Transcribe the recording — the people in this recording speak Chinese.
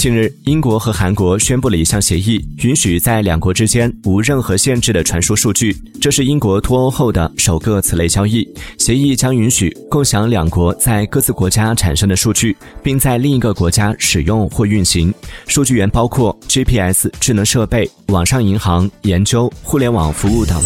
近日英国和韩国宣布了一项协议允许在两国之间无任何限制的传输数据这是英国脱欧后的首个此类交易协议将允许共享两国在各自国家产生的数据并在另一个国家使用或运行。数据源包括 gps 智能设备网上银行研究互联网服务等。